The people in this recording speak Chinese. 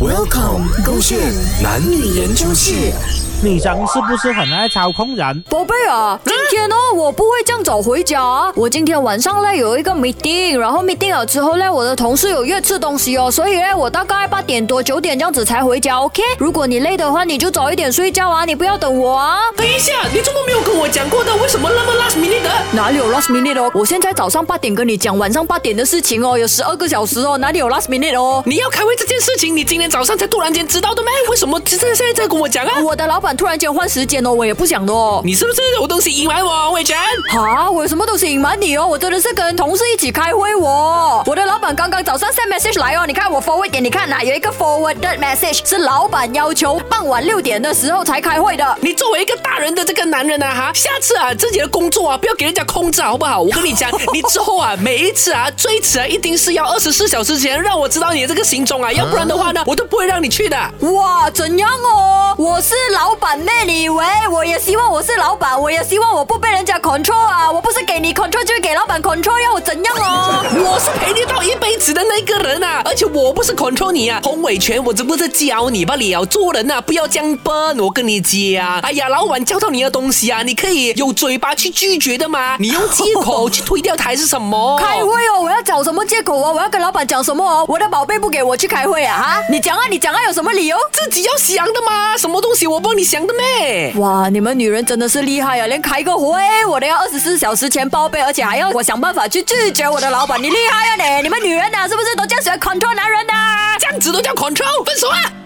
Welcome，勾线男女研究室。女生是不是很爱操控人？宝贝啊，今天呢我不会这样早回家啊。我今天晚上呢有一个 meeting，然后 meeting 了之后呢，我的同事有约吃东西哦，所以呢我大概八点多九点这样子才回家。OK，如果你累的话，你就早一点睡觉啊，你不要等我啊。等一下，你怎么没有跟我讲过的？为什么那么 last minute 的？哪里有 last minute 哦？我现在早上八点跟你讲晚上八点的事情哦，有十二个小时哦，哪里有 last minute 哦？你要开会这件事情，你今天早上才突然间知道的咩？为什么现在现在在跟我讲啊？我的老板突然间换时间哦，我也不想的哦。你是不是有东西隐瞒我，伟权？啊，我有什么东西隐瞒你哦？我真的是跟同事一起开会哦。我的老板刚刚早上 send message 来哦，你看我 forward 给你看呐，有一个 forwarded message 是老板要求傍晚六点的时候才开会的。你作为一个大人的这个男人啊，哈，下次啊自己的工作啊不要给人家控制好不好？我跟你讲，你之后啊每一次啊最迟啊一定是要二十四小时前让我知道你的这个行踪啊，要不然的话呢我都不会让你去的。哇，怎样哦？我是老板妹，你以为我也希望我是老板，我也希望我不被人家 control 啊！我不是给你 control，就是给老板 control，要我怎样哦？我是陪你到一辈子的那个人啊，而且我不是 control 你啊，洪伟权，我只不过是教你罢了。做人啊，不要这样笨，我跟你讲。哎呀，老板教到你的东西啊，你可以有嘴巴去拒绝的吗，你用借口去推掉他还是什么？开会哦，我要找什么借口啊？我要跟老板讲什么哦？我的宝贝不给我去开会啊？哈，你讲啊，你讲啊，有什么理由？自己要想的吗，什么东西我帮你想的咩？哇，你们女人真的是厉害啊，连开个会我都要二十四小时前报备，而且还要我想办法去拒绝我的老板，你厉害啊你！你们女人呐、是不是都这样喜欢 control 男人的？这样子都叫 control，分手啊！